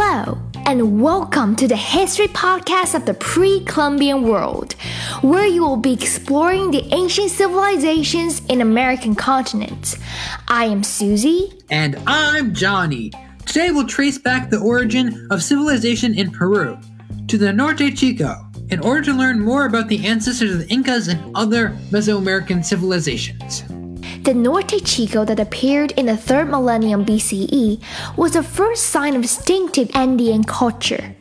Hello, and welcome to the History Podcast of the Pre Columbian World, where you will be exploring the ancient civilizations in American continents. I am Susie. And I'm Johnny. Today we'll trace back the origin of civilization in Peru to the Norte Chico in order to learn more about the ancestors of the Incas and other Mesoamerican civilizations. The Norte Chico that appeared in the 3rd millennium BCE was the first sign of distinctive Andean culture.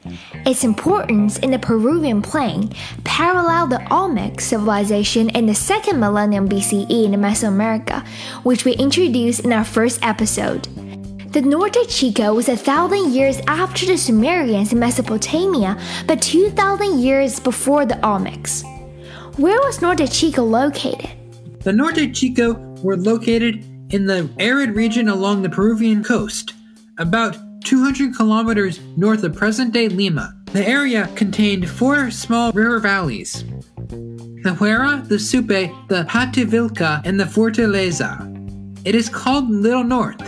Its importance in the Peruvian plain paralleled the Olmec civilization in the 2nd millennium BCE in Mesoamerica, which we introduced in our first episode. The Norte Chico was a thousand years after the Sumerians in Mesopotamia, but 2,000 years before the Olmecs. Where was Norte Chico located? The Norte Chico were located in the arid region along the Peruvian coast, about 200 kilometers north of present day Lima. The area contained four small river valleys the Huaura, the Supe, the Pativilca, and the Fortaleza. It is called Little North.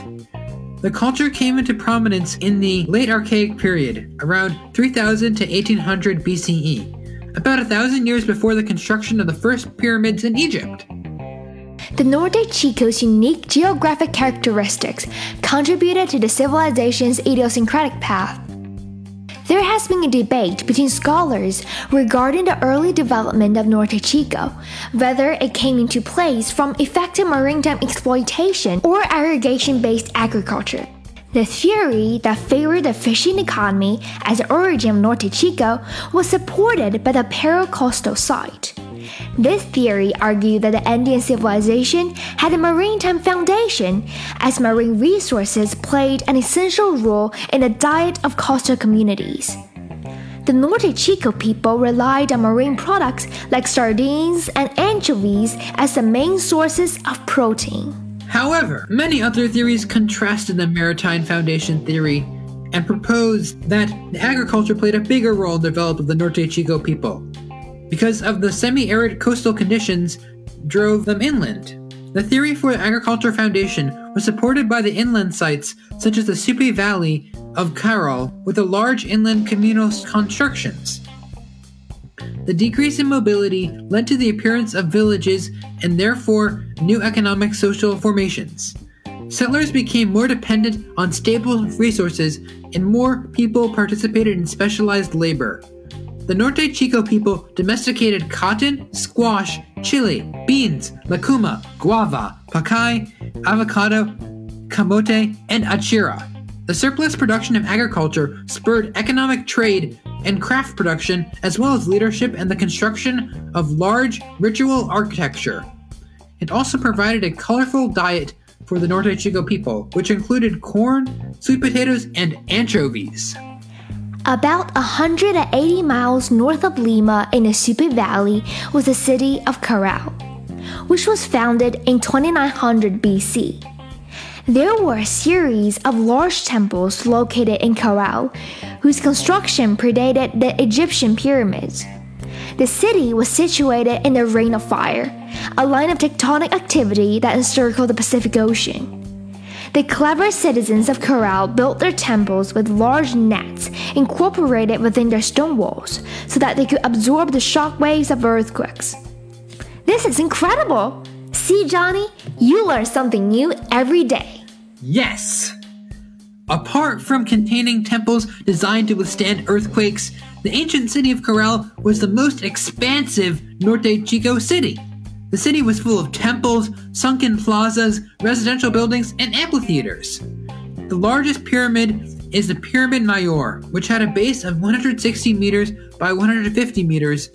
The culture came into prominence in the late Archaic period, around 3000 to 1800 BCE, about a thousand years before the construction of the first pyramids in Egypt. The Norte Chico's unique geographic characteristics contributed to the civilization's idiosyncratic path. There has been a debate between scholars regarding the early development of Norte Chico, whether it came into place from effective maritime exploitation or irrigation based agriculture. The theory that favored the fishing economy as the origin of Norte Chico was supported by the Paracoastal site. This theory argued that the Andean civilization had a maritime foundation, as marine resources played an essential role in the diet of coastal communities. The Norte Chico people relied on marine products like sardines and anchovies as the main sources of protein. However, many other theories contrasted the maritime foundation theory and proposed that agriculture played a bigger role in the development of the Norte Chico people because of the semi arid coastal conditions drove them inland. The theory for the Agriculture Foundation was supported by the inland sites such as the Supe Valley of Caral with the large inland communal constructions. The decrease in mobility led to the appearance of villages and therefore new economic social formations. Settlers became more dependent on stable resources and more people participated in specialized labor. The Norte Chico people domesticated cotton, squash, chili, beans, lucuma, guava, pacay, avocado, camote, and achira. The surplus production of agriculture spurred economic trade and craft production, as well as leadership and the construction of large ritual architecture. It also provided a colorful diet for the Norte Chico people, which included corn, sweet potatoes, and anchovies. About 180 miles north of Lima in the Supe Valley was the city of Caral, which was founded in 2900 BC. There were a series of large temples located in Caral, whose construction predated the Egyptian pyramids. The city was situated in the Ring of Fire, a line of tectonic activity that encircled the Pacific Ocean. The clever citizens of Caral built their temples with large nets incorporated within their stone walls so that they could absorb the shock waves of earthquakes. This is incredible! See, Johnny, you learn something new every day. Yes! Apart from containing temples designed to withstand earthquakes, the ancient city of Caral was the most expansive Norte Chico city. The city was full of temples, sunken plazas, residential buildings, and amphitheaters. The largest pyramid is the Pyramid Mayor, which had a base of 160 meters by 150 meters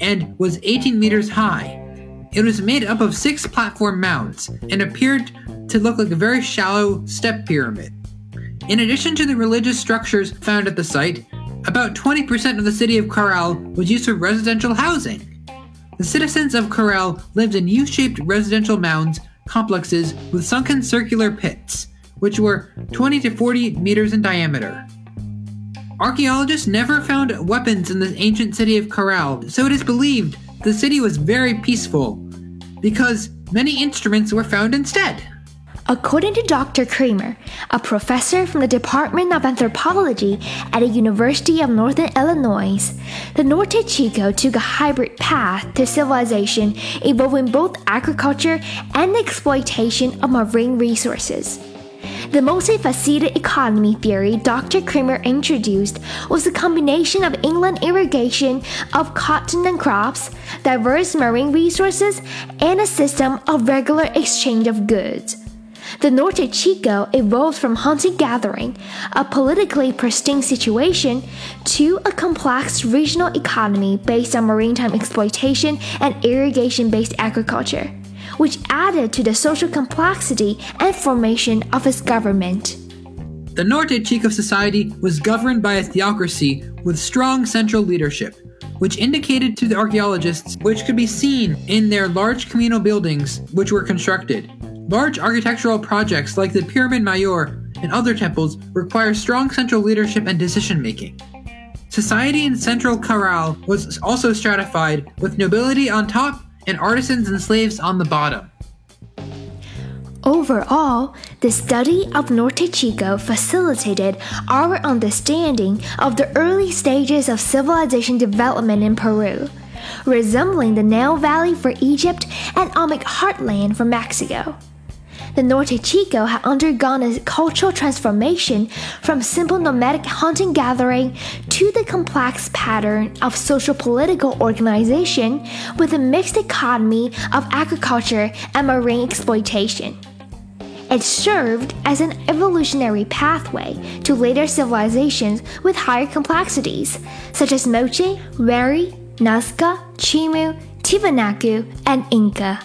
and was 18 meters high. It was made up of six platform mounds and appeared to look like a very shallow step pyramid. In addition to the religious structures found at the site, about 20% of the city of Caral was used for residential housing. The citizens of Caral lived in U shaped residential mounds complexes with sunken circular pits, which were 20 to 40 meters in diameter. Archaeologists never found weapons in the ancient city of Caral, so it is believed the city was very peaceful because many instruments were found instead. According to Dr. Creamer, a professor from the Department of Anthropology at the University of Northern Illinois, the Norte Chico took a hybrid path to civilization involving both agriculture and the exploitation of marine resources. The multifaceted economy theory Dr. Creamer introduced was a combination of inland irrigation of cotton and crops, diverse marine resources, and a system of regular exchange of goods. The Norte Chico evolved from hunting gathering, a politically pristine situation, to a complex regional economy based on maritime exploitation and irrigation based agriculture, which added to the social complexity and formation of its government. The Norte Chico society was governed by a theocracy with strong central leadership, which indicated to the archaeologists which could be seen in their large communal buildings which were constructed. Large architectural projects like the Pyramid Mayor and other temples require strong central leadership and decision making. Society in central Caral was also stratified, with nobility on top and artisans and slaves on the bottom. Overall, the study of Norte Chico facilitated our understanding of the early stages of civilization development in Peru, resembling the Nile Valley for Egypt and Olmec Heartland for Mexico the Norte Chico had undergone a cultural transformation from simple nomadic hunting gathering to the complex pattern of social political organization with a mixed economy of agriculture and marine exploitation. It served as an evolutionary pathway to later civilizations with higher complexities, such as Moche, Wari, Nazca, Chimu, Tiwanaku, and Inca.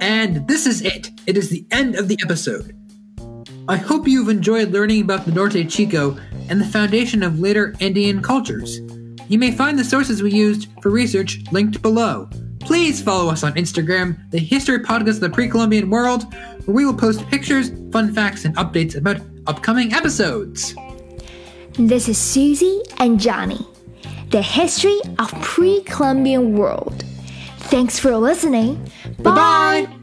And this is it. It is the end of the episode. I hope you've enjoyed learning about the Norte Chico and the foundation of later Andean cultures. You may find the sources we used for research linked below. Please follow us on Instagram, the History Podcast of the Pre Columbian World, where we will post pictures, fun facts, and updates about upcoming episodes. This is Susie and Johnny, the history of pre Columbian world. Thanks for listening. Bye bye.